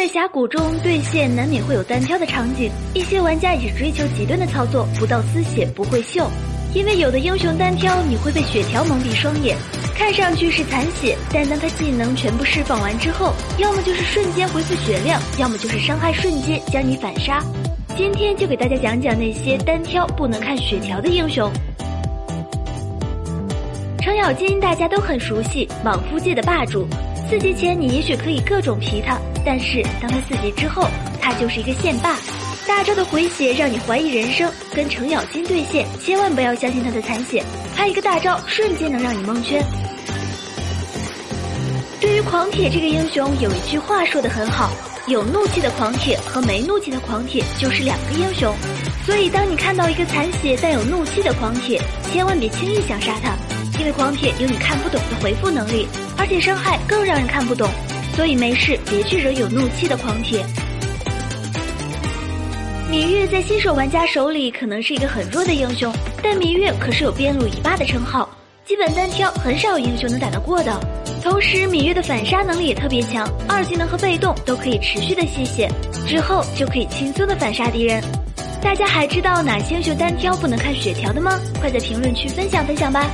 在峡谷中对线难免会有单挑的场景，一些玩家也追求极端的操作，不到丝血不会秀。因为有的英雄单挑你会被血条蒙蔽双眼，看上去是残血，但当他技能全部释放完之后，要么就是瞬间恢复血量，要么就是伤害瞬间将你反杀。今天就给大家讲讲那些单挑不能看血条的英雄。程咬金大家都很熟悉，莽夫界的霸主。四级前你也许可以各种皮他，但是当他四级之后，他就是一个线霸。大招的回血让你怀疑人生，跟程咬金对线，千万不要相信他的残血，他一个大招瞬间能让你蒙圈。对于狂铁这个英雄，有一句话说的很好：有怒气的狂铁和没怒气的狂铁就是两个英雄。所以当你看到一个残血但有怒气的狂铁，千万别轻易想杀他，因为狂铁有你看不懂的回复能力，而且伤害更让人看不懂。所以没事别去惹有怒气的狂铁。芈月在新手玩家手里可能是一个很弱的英雄，但芈月可是有边路一霸的称号，基本单挑很少有英雄能打得过的。同时，芈月的反杀能力也特别强，二技能和被动都可以持续的吸血，之后就可以轻松的反杀敌人。大家还知道哪些英雄单挑不能看血条的吗？快在评论区分享分享吧。